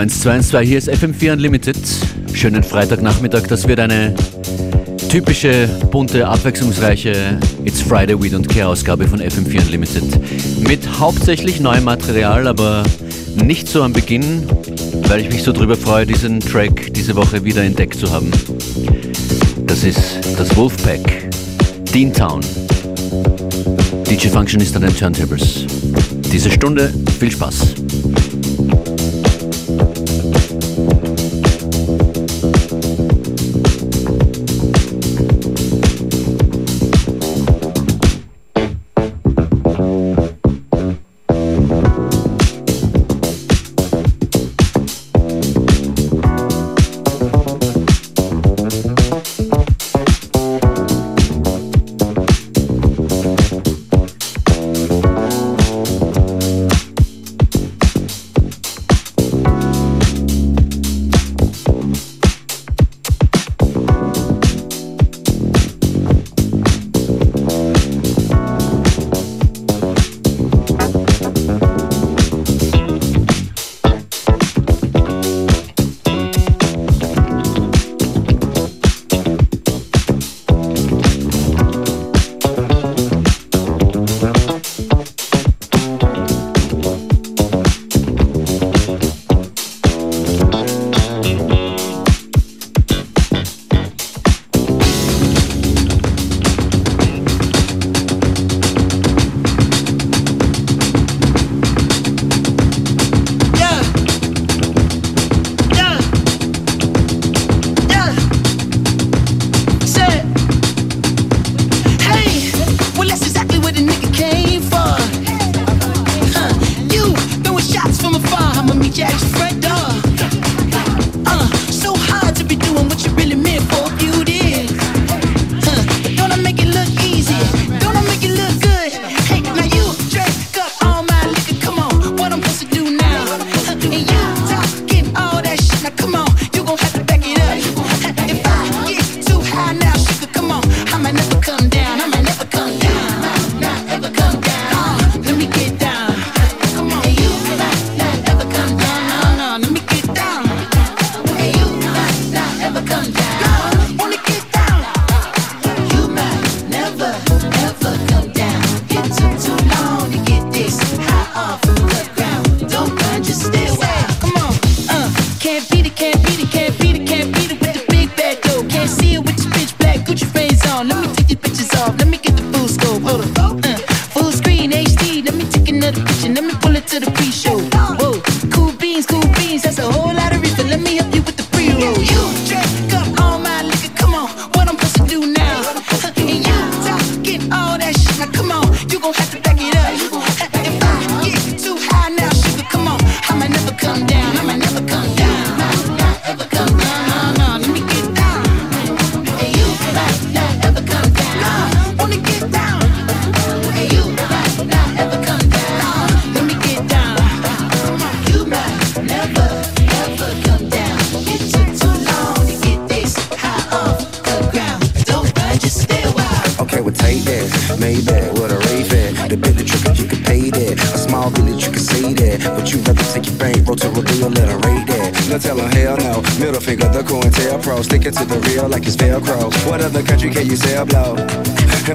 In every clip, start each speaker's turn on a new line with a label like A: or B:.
A: Hallo, hallo, 1212, hier ist FM4 Unlimited. Schönen Freitagnachmittag, das wird eine typische, bunte, abwechslungsreiche It's Friday Weed und Care Ausgabe von FM4 Unlimited. Mit hauptsächlich neuem Material, aber nicht so am Beginn, weil ich mich so drüber freue, diesen Track diese Woche wieder entdeckt zu haben. Das ist das Wolfpack, Dean Town. DJ Function ist an den Turntables. Diese Stunde, viel Spaß.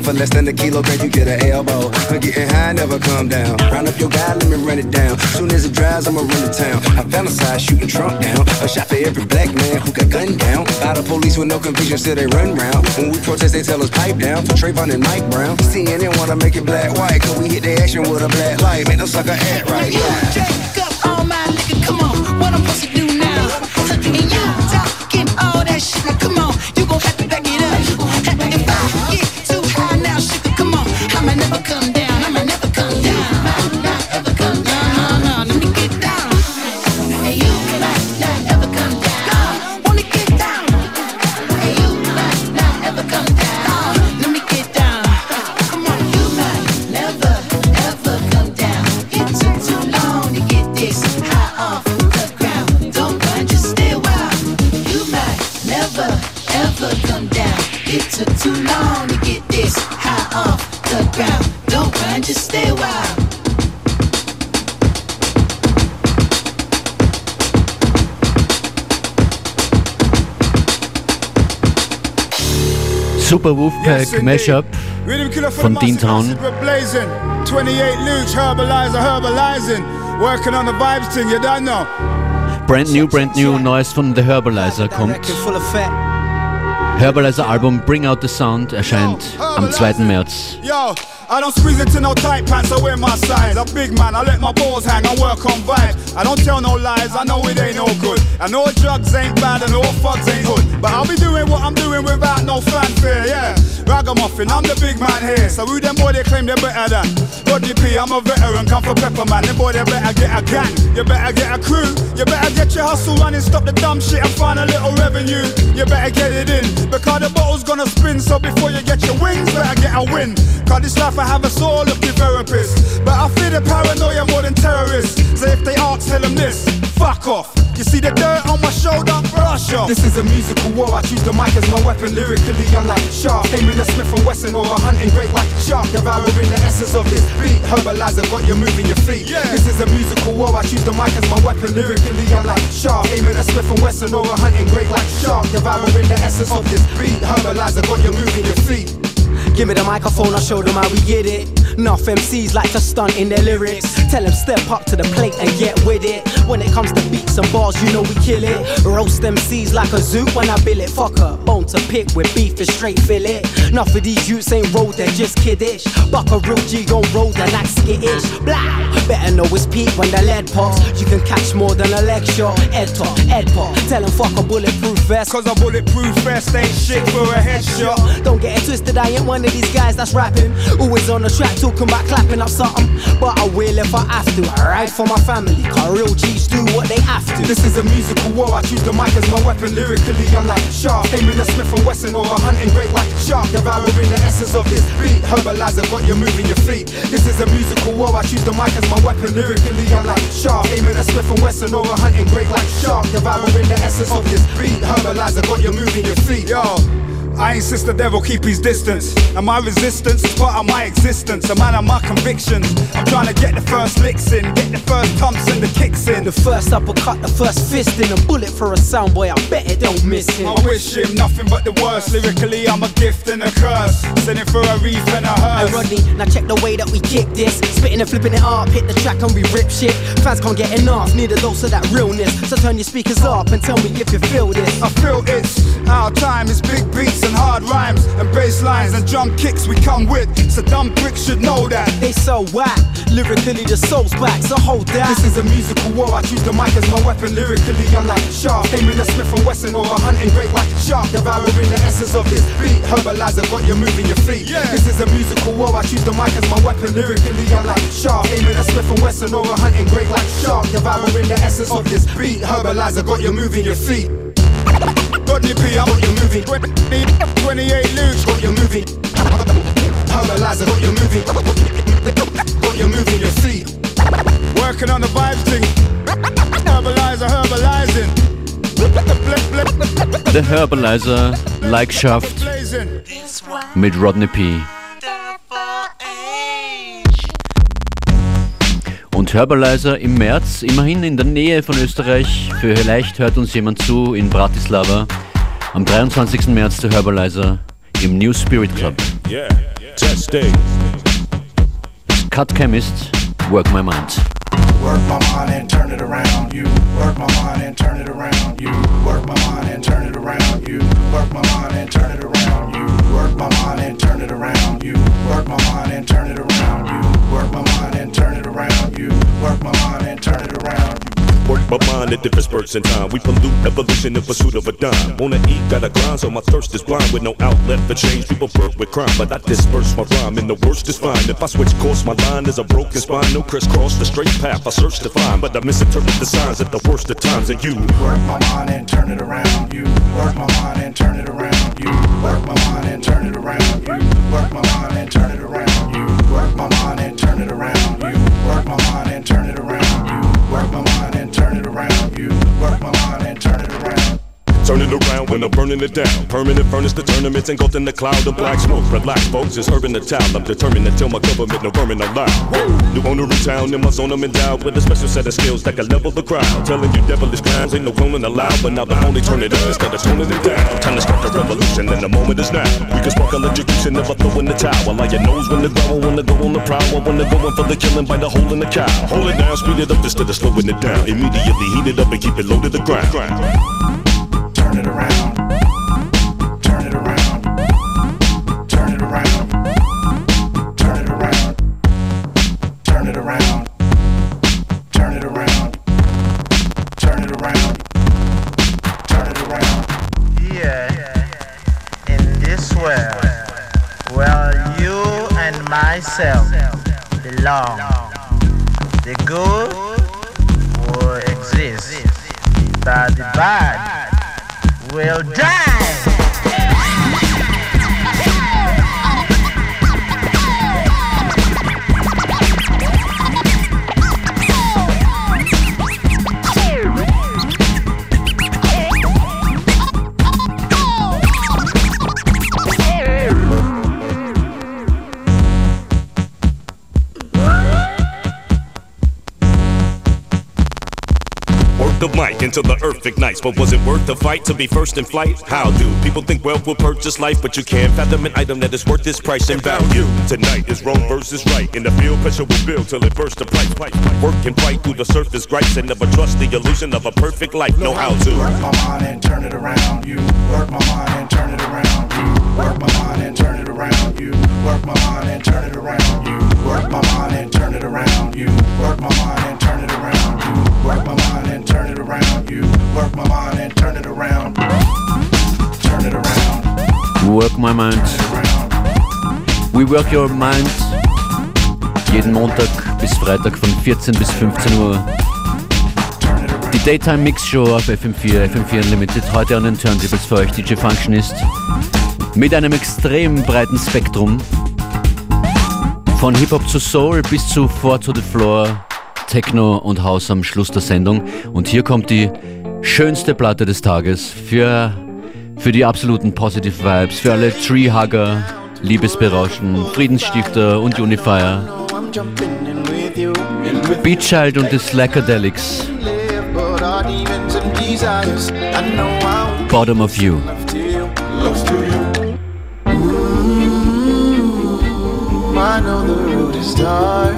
B: For less than a kilogram, you get an elbow. I'm getting high, never come down. Round up your guy, let me run it down. Soon as it dries, I'ma run to town. I fantasize shooting Trump down. A shot for every black man who got gunned down. By the police with no conviction, still they run round. When we protest, they tell us pipe down. For Trayvon and Mike Brown. CNN wanna make it black white, cause we hit the action with a black light. Make them sucker act right.
C: Yeah.
D: Super Wolfpack Mashup von Dean Town.
E: 28 Luch, herbalizer, herbalizing. Working on the vibes thing, you don't know.
D: Brand new, brand new, Neues von The Herbalizer kommt. Herbalizer Album Bring Out the Sound erscheint am 2. März.
E: Yo, I don't squeeze into no tight pants, I wear my size. A big man, I let my balls hang, I work on vibes. I don't tell no lies, I know it ain't no good. I know drugs ain't bad and all fucks ain't hood. But I'll be doing what I'm doing without no fanfare, yeah. Ragamuffin, I'm the big man here. So who them boy they claim they're better than? Rodney P, I'm a veteran, come for pepper man. Them boy they better get a gang, you better get a crew. You better get your hustle running, stop the dumb shit and find a little revenue. You better get it in, because the bottle's gonna spin. So before you get your wings, better get a win. Cause this life I have a soul of the therapist. But I feel the paranoia more than terrorists. So if they ask, tell them this. Fuck off. You see the dirt on my shoulder? Brush off.
F: This is a musical war. I choose the mic as my weapon. Lyrically, I'm like sharp. Aiming a Smith and Wesson or a hunting great like shark. Devouring the essence of this beat. Herbaliser got you moving your feet.
E: Yeah.
F: This is a musical war. I choose the mic as my weapon. Lyrically, I'm like sharp. Aiming a Smith and Wesson or a hunting great like shark. Devouring the essence of this beat. Herbaliser got you moving your feet.
G: Give me the microphone, I'll show them how we get it. Enough MCs like to stunt in their lyrics. Tell them step up to the plate and get with it. When it comes to beats and bars, you know we kill it. Roast them MCs like a zoo when I bill it. Fuck a bone to pick with beef and straight fillet. Enough of these youths ain't road, they're just kiddish. Buck a real G gon' roll, they like skittish. Blah! Better know it's peak when the lead pops. You can catch more than a shot. Ed talk, Ed pop. Tell them fuck a bulletproof vest.
E: Cause a bulletproof vest ain't shit for a headshot.
G: Don't get it twisted, I ain't one of these guys that's rapping. Always on the track talking about clapping up something. But I will if I have to. I ride for my family, cause real G's do what they have
F: This is a musical war. I choose the mic as my weapon. Lyrically, I'm like sharp. Aiming a Smith and Wesson or a hunting great like shark. Devouring the essence of this beat. Herbaliser got you're moving your feet. This is a musical war. I choose the mic as my weapon. Lyrically, I'm like sharp. Aiming a Smith and Wesson or a hunting great like shark. Devouring the essence of this beat. Herbaliser got you're moving your feet.
E: Yo. I insist the devil keep his distance. And my resistance is part of my existence. A man of my convictions. I'm trying to get the first licks in, get the first pumps and the kicks in.
G: The first uppercut, the first fist in a bullet for a sound boy. I bet it don't miss him.
E: I wish him nothing but the worst. Lyrically, I'm a gift and a curse. Sending for a reef and a
G: Hey
E: hearse.
G: Rodney, now check the way that we kick this. Spitting and flipping it up, hit the track and we rip shit. Fans can't get enough, need a dose of that realness. So turn your speakers up and tell me if you feel this.
E: I feel it's our time is big beats and hard rhymes and bass lines and drum kicks we come with. So dumb pricks should know that.
G: They so whack, lyrically the soul's back, so hold that.
F: This is a musical war. I choose the mic as my weapon. Lyrically, I'm like sharp. Aiming a Smith and Wesson or a hunting great like shark. Devouring the essence of this beat. Herbaliser got you're moving your feet.
E: Yeah.
F: This is a musical war. I choose the mic as my weapon. Lyrically, I'm like sharp. Aiming a Smith and Wesson or a hunting great like shark. Devouring the essence of this beat. Herbaliser got you moving your feet.
E: Rodney P, I'm
F: Got you moving.
E: 20, 28 loose.
F: Got you moving. Herbaliser got you moving. Got you moving your feet.
E: Working on the vibes thing. Herbaliser, herbalizing.
D: The Herbaliser Like Shaft
E: Blazing.
D: mit Rodney P. Herbalizer im März, immerhin in der Nähe von Österreich. Vielleicht hört uns jemand zu in Bratislava. Am 23. März der Herbalizer im New Spirit Club.
H: Yeah, testing.
D: Cut Chemist, Work My Mind.
I: Work my mind and turn it around. You work my mind and turn it around. You work my mind and turn it around. You work my mind and turn it around. You work my mind and turn it around. You work my mind and turn it around. You work my mind and turn it around. You work my mind and turn it around.
H: Work my mind at different spurts in time. We pollute evolution in pursuit of a dime. Wanna eat, gotta grind, so my thirst is blind. With no outlet for change, people work with crime. But I disperse my rhyme, and the worst is fine. If I switch course, my line is a broken spine. No crisscross, the straight path I search to find. But I misinterpret the signs at the worst of times. And you
I: Work my mind and turn it around. You work my mind and turn it around. You work my mind and turn it around. You work my mind and turn it around. You work my mind and turn it around. You work my mind and turn it around. You work my around. You work my mind and turn it around.
H: Turn it around when I'm burning it down. Permanent furnace, the tournaments engulfed in the cloud of black smoke. Relax, folks, it's urban the town. I'm determined to tell my government no vermin allowed. New owner in town, in my zone, I'm endowed with a special set of skills that can level the crowd. Telling you devilish clowns ain't no cloning allowed, but now the only turn it up instead of toning it down. Time to start the revolution, and the moment is now. We can spark electrocution, never throw in the towel. Like your nose when the growl, when the go on the prowl, when the going for the killing by the hole in the cow. Hold it down, speed it up instead of slowing it down. Immediately heat it up and keep it low to the ground.
I: Turn it around.
H: Earth ignites. But was it worth the fight to be first in flight? How do people think wealth will purchase life? But you can't fathom an item that is worth its price and value. Tonight is wrong versus right. In the field, pressure will build till it bursts the pipe. Work and fight through the surface gripes and never trust the illusion of a perfect life. Know how to.
I: Work my mind and turn it around. You work my mind and turn it around. You work my mind and turn it around. You work my mind and turn it around. You work my mind and turn it around. You work my mind and turn it around. You work my mind work my mind and turn it around. Turn it around.
D: Work my mind.
I: Around.
D: We work your mind. Jeden Montag bis Freitag von 14 bis 15 Uhr. Die Daytime Mix Show auf FM4, FM4 Unlimited. Heute an den Turntables für euch DJ Functionist. Mit einem extrem breiten Spektrum. Von Hip-Hop zu Soul bis zu Four to the Floor, Techno und House am Schluss der Sendung. Und hier kommt die schönste Platte des Tages für, für die absoluten Positive Vibes, für alle Treehugger, Liebesberauschen, Friedensstifter und Unifier. Beat Child und die Slackadelics. Bottom of You.
J: I know the road is dark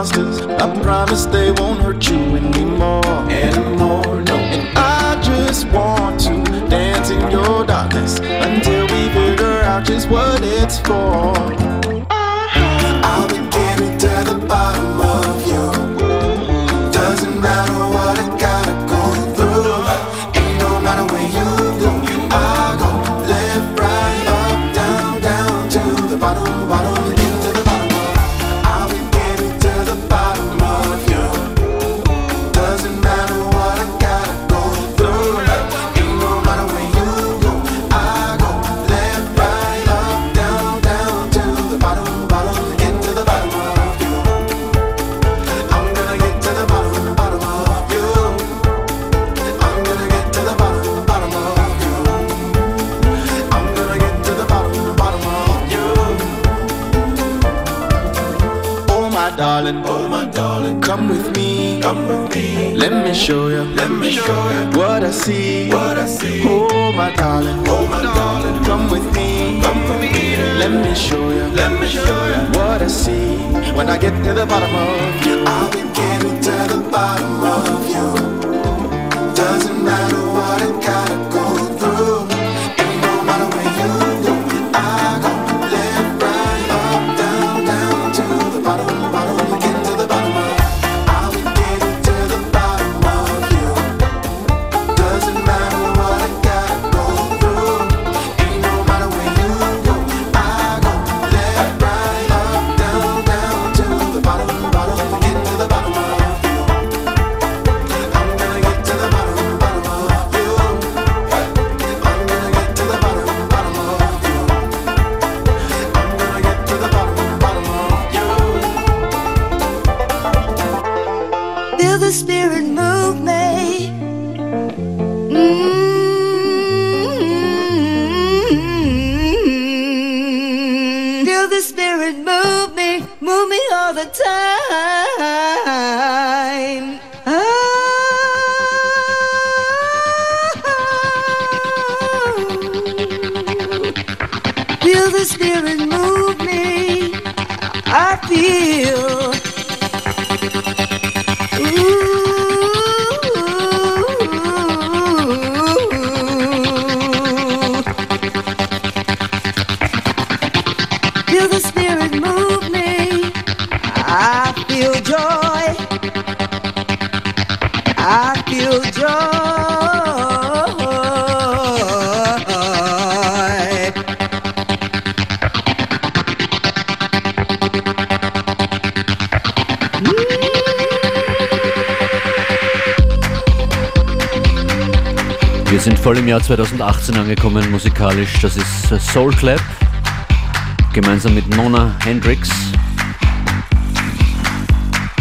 J: monsters. I promise they won't hurt you anymore. Anymore, no. And I just want to dance in your darkness until we figure out just what it's for. Show you, let me show you what I see, what I see. Oh my darling, oh my darling, come with me, come with me. Let me show you, let me show you what I see. When I get to the bottom of you. I'll be getting to the bottom of you.
D: 2018 angekommen musikalisch. Das ist äh, Soul Clap gemeinsam mit Nona Hendrix.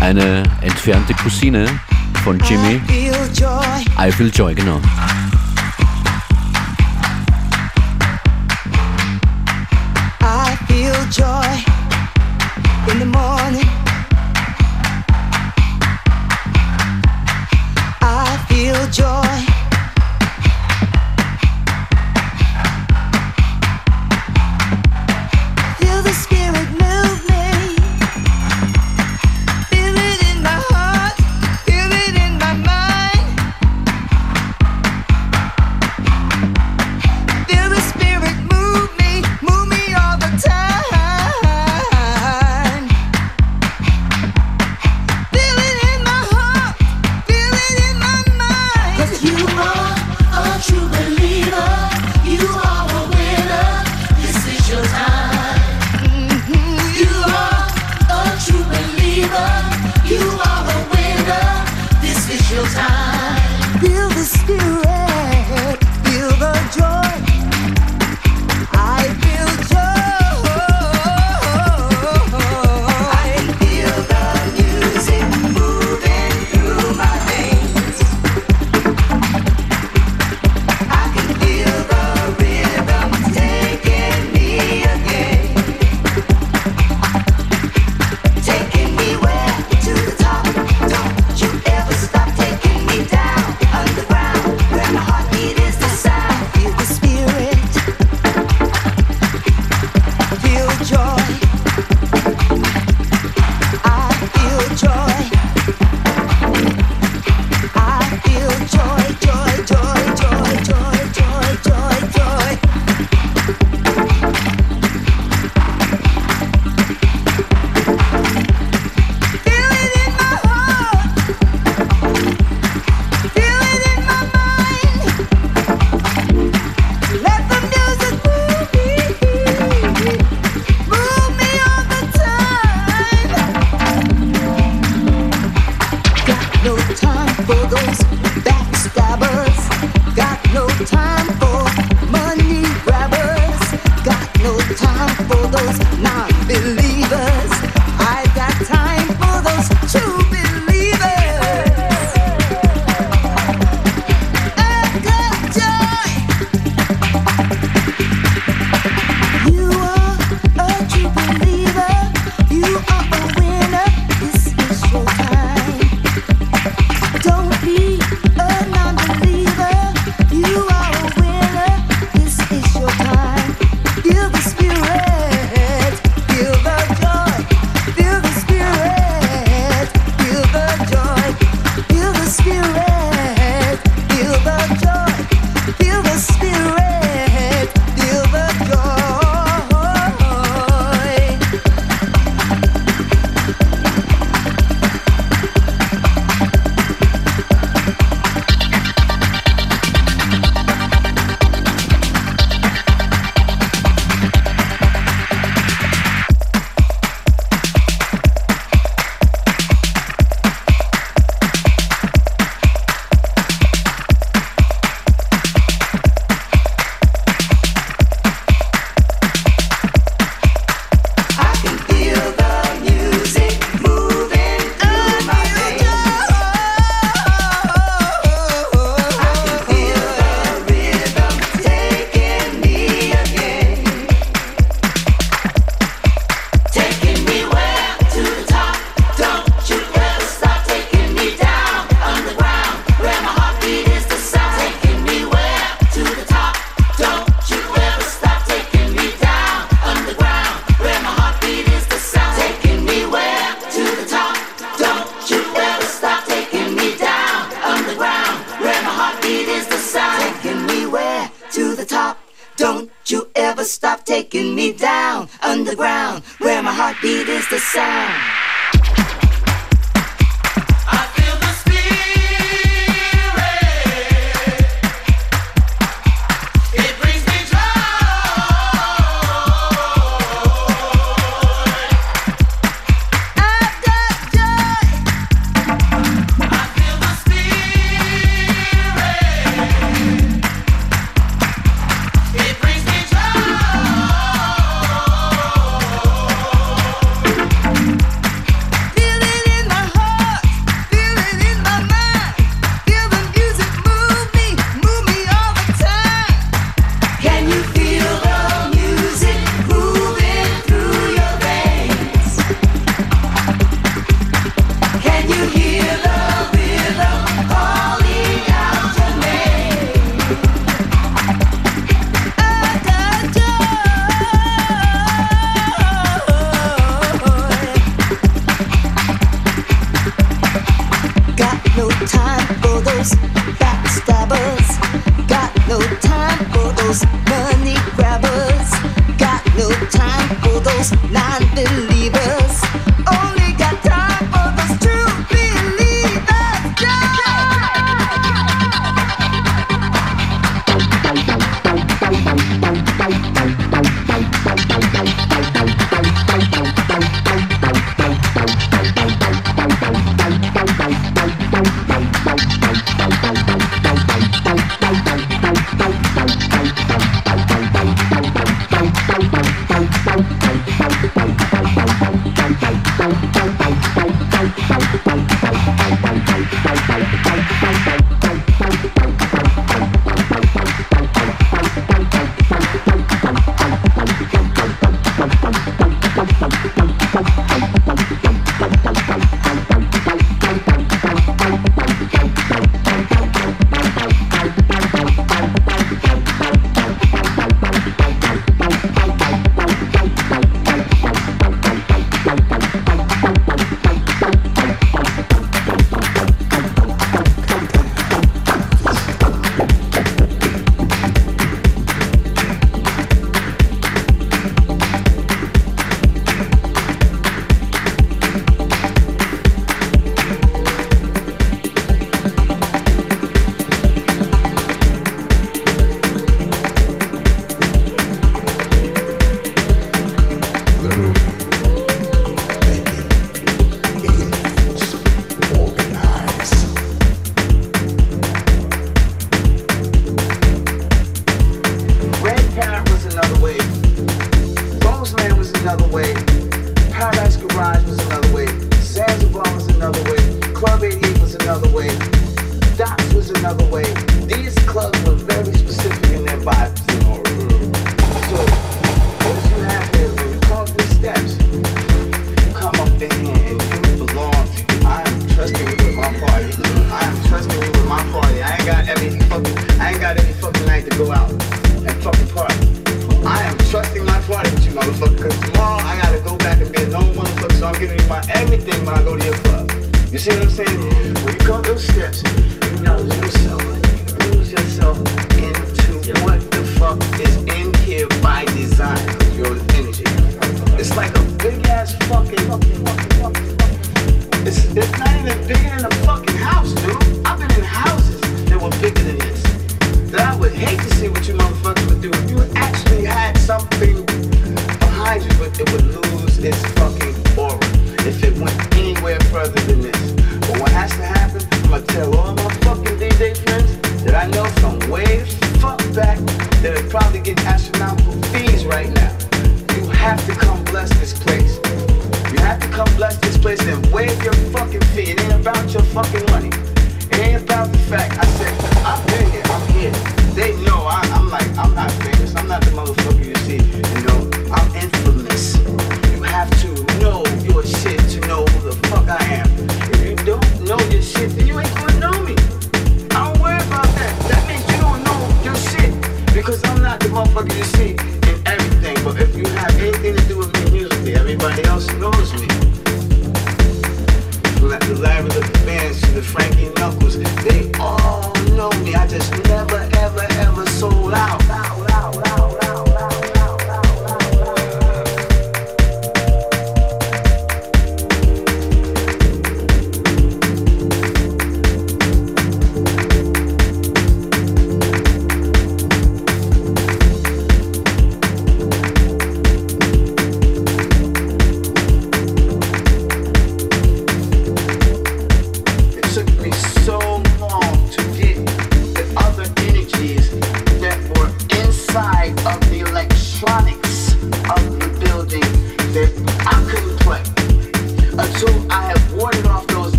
D: Eine entfernte Cousine von Jimmy.
K: Feel joy.
D: I Feel Joy, genau.
K: I feel joy in the morning.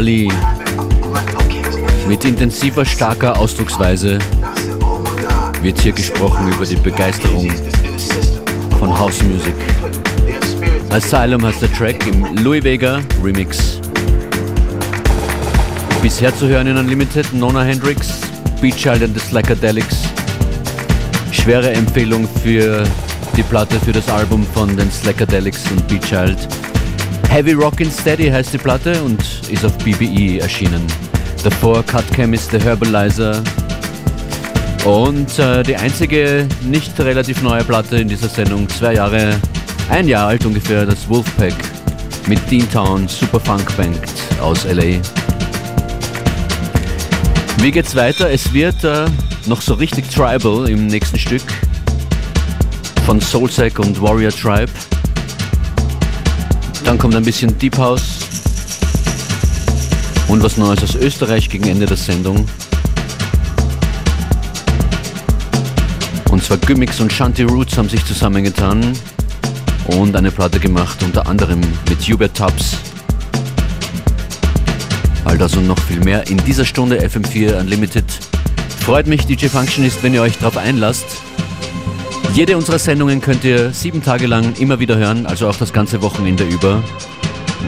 D: Ali mit intensiver, starker Ausdrucksweise wird hier gesprochen über die Begeisterung von House Music. Asylum heißt der Track im Louis Vega Remix. Bisher zu hören in Unlimited Nona Hendrix, Beat Child and the Slackadelics. Schwere Empfehlung für die Platte für das Album von den Slackadelics und Beat Child. Heavy Rockin' Steady heißt die Platte und ist auf BBE erschienen. Davor Cut Chemist, The Herbalizer. Und äh, die einzige nicht relativ neue Platte in dieser Sendung, zwei Jahre, ein Jahr alt ungefähr, das Wolfpack mit Dean Town, Super Funk Band aus LA. Wie geht's weiter? Es wird äh, noch so richtig tribal im nächsten Stück von Soulsack und Warrior Tribe. Dann kommt ein bisschen Deep House und was Neues aus Österreich gegen Ende der Sendung. Und zwar Gimmicks und Shanty Roots haben sich zusammengetan und eine Platte gemacht, unter anderem mit Hubert Tubbs. All das und noch viel mehr in dieser Stunde FM4 Unlimited. Freut mich, DJ Functionist, wenn ihr euch darauf einlasst. Jede unserer Sendungen könnt ihr sieben Tage lang immer wieder hören, also auch das ganze Wochenende über,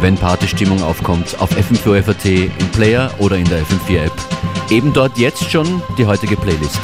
D: wenn Partystimmung aufkommt, auf FM4FAT im Player oder in der FM4 App. Eben dort jetzt schon die heutige Playlist.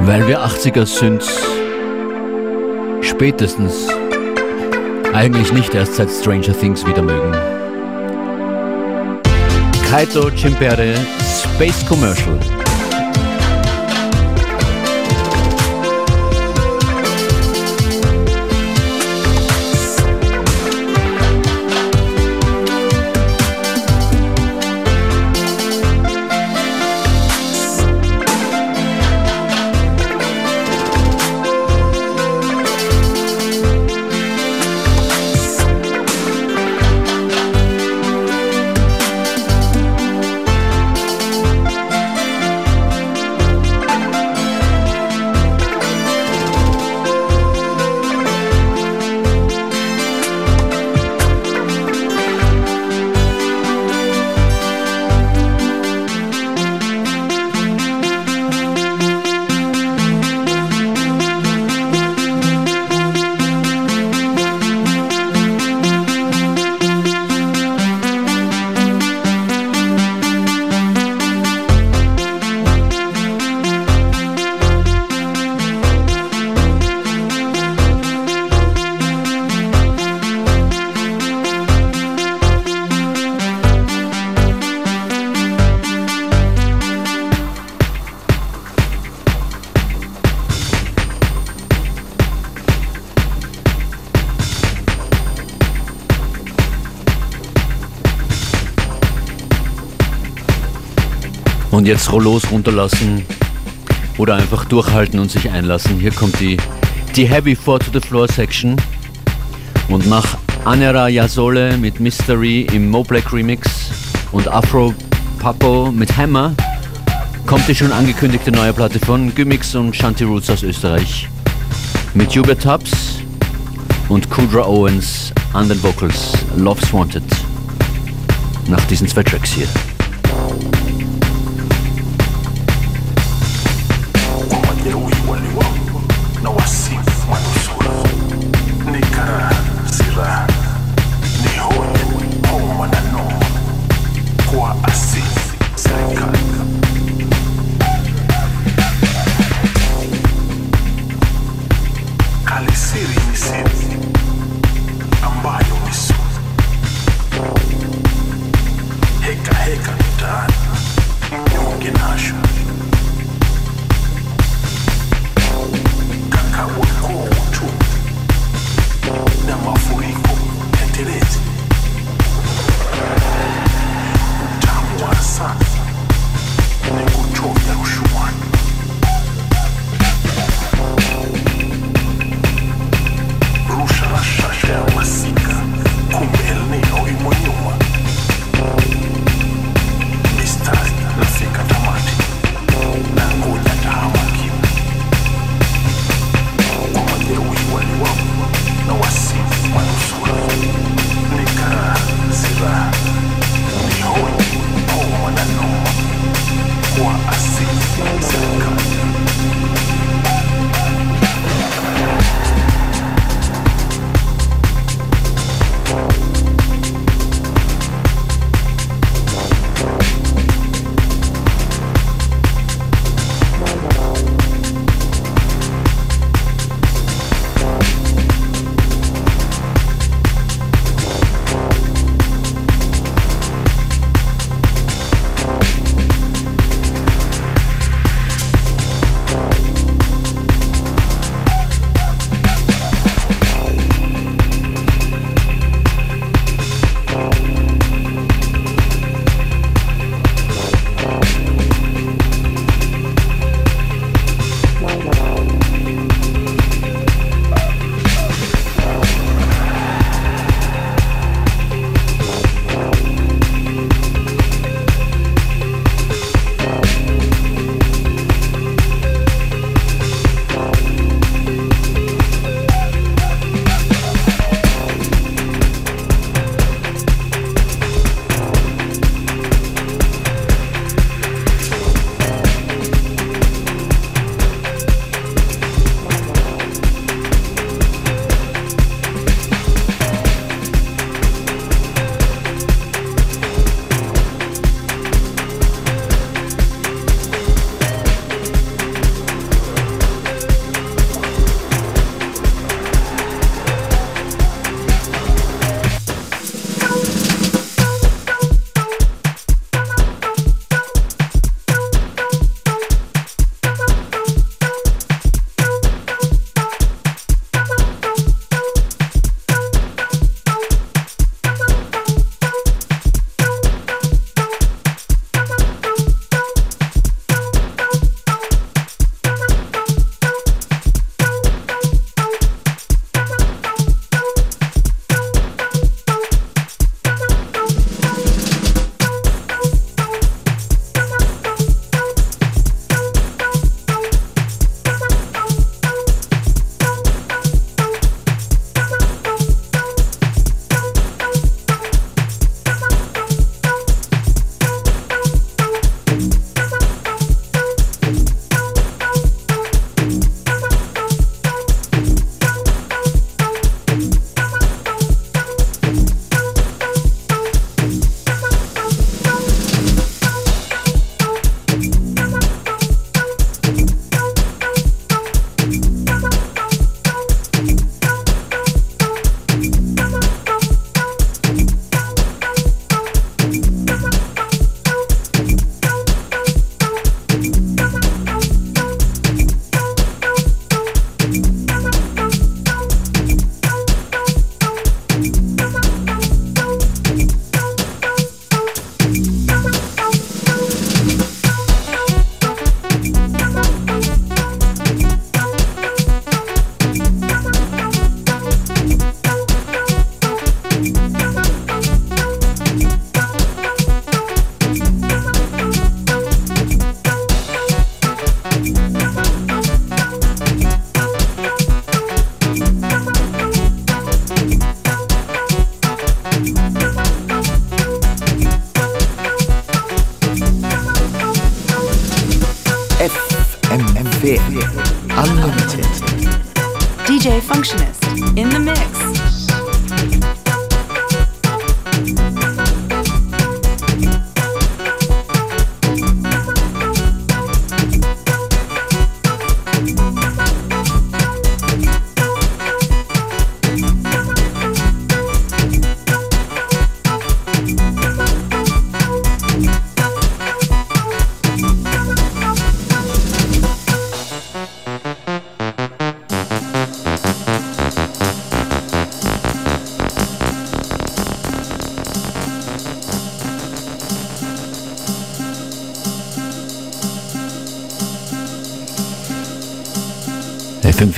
L: Weil wir 80er sind, spätestens, eigentlich nicht erst seit Stranger Things wieder mögen. Kaito Chimpere Space Commercial. Jetzt Rollos runterlassen oder einfach durchhalten und sich einlassen. Hier kommt die, die Heavy Four to the Floor Section. Und nach Anera Yasole mit Mystery im Mo Black Remix und Afro Papo mit Hammer kommt die schon angekündigte neue Platte von Gymix und Shanti Roots aus Österreich. Mit Hubert Tubbs und Kudra Owens an den Vocals Love's Wanted. Nach diesen zwei Tracks hier.
A: assim.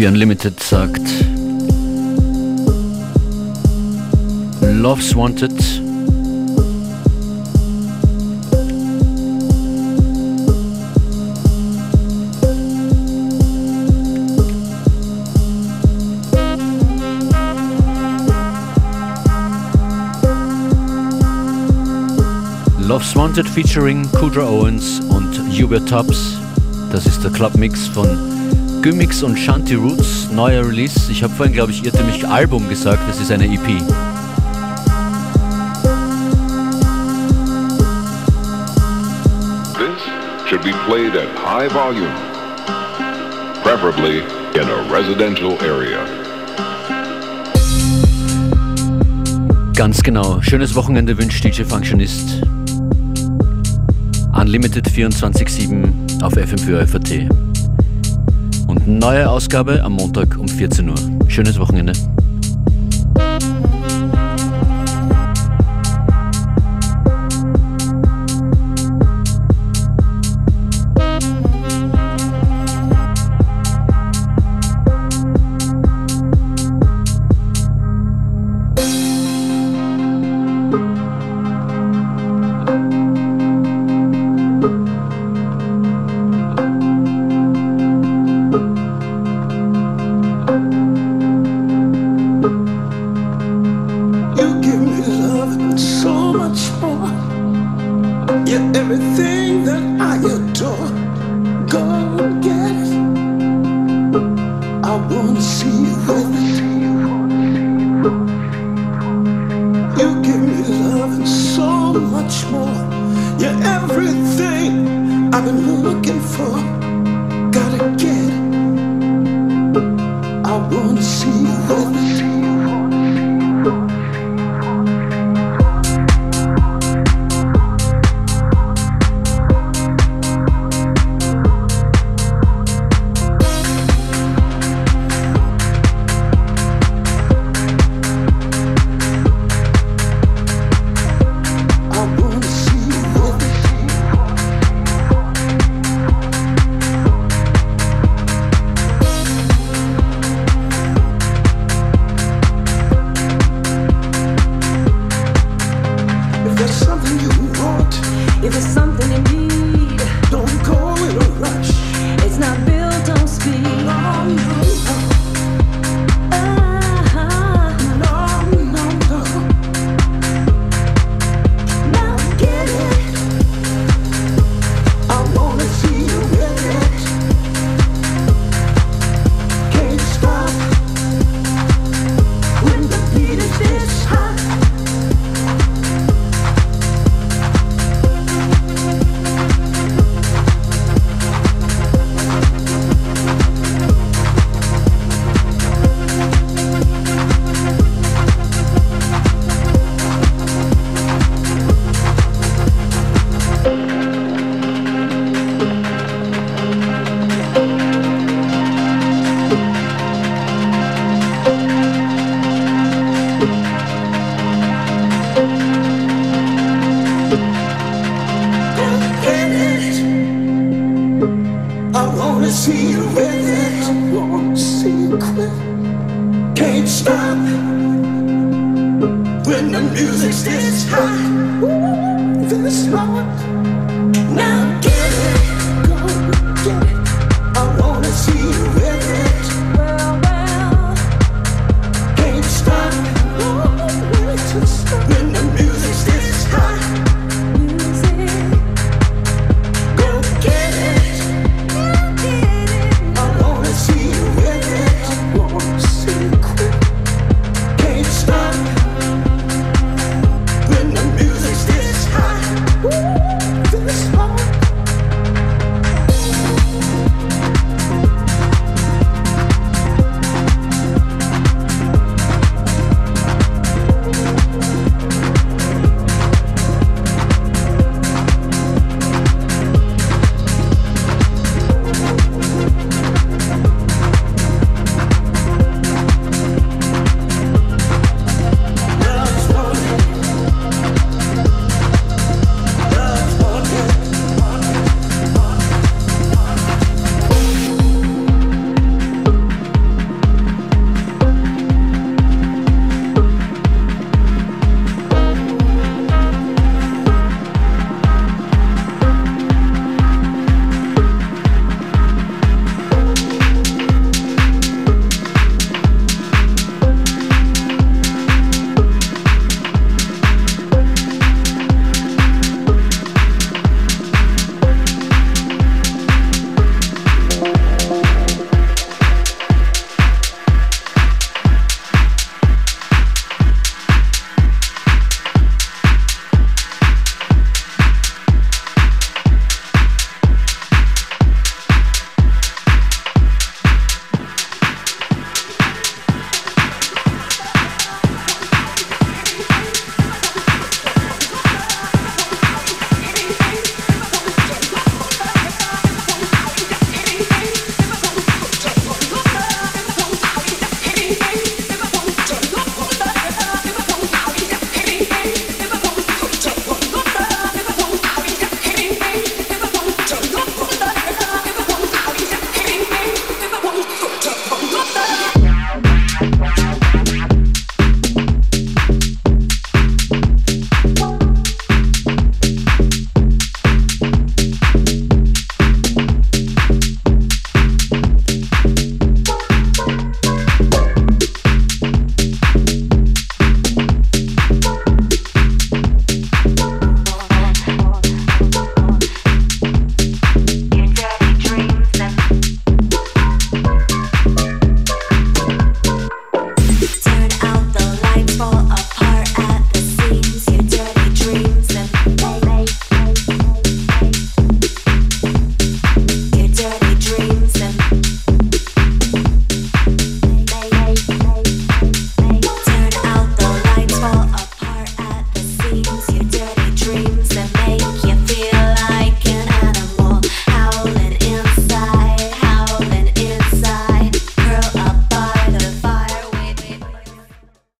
M: FM4 Unlimited sagt Love's Wanted. Love's Wanted featuring Kudra Owens und Hubert Tubbs. Das ist der Clubmix von Gymix und Shanti Roots, neuer Release. Ich habe vorhin, glaube ich, irrtümlich Album gesagt, das ist eine EP.
N: This should be played at high volume, preferably in a residential area.
M: Ganz genau. Schönes Wochenende wünscht DJ Functionist. Unlimited 24-7 auf FM4 FAT. Neue Ausgabe am Montag um 14 Uhr. Schönes Wochenende.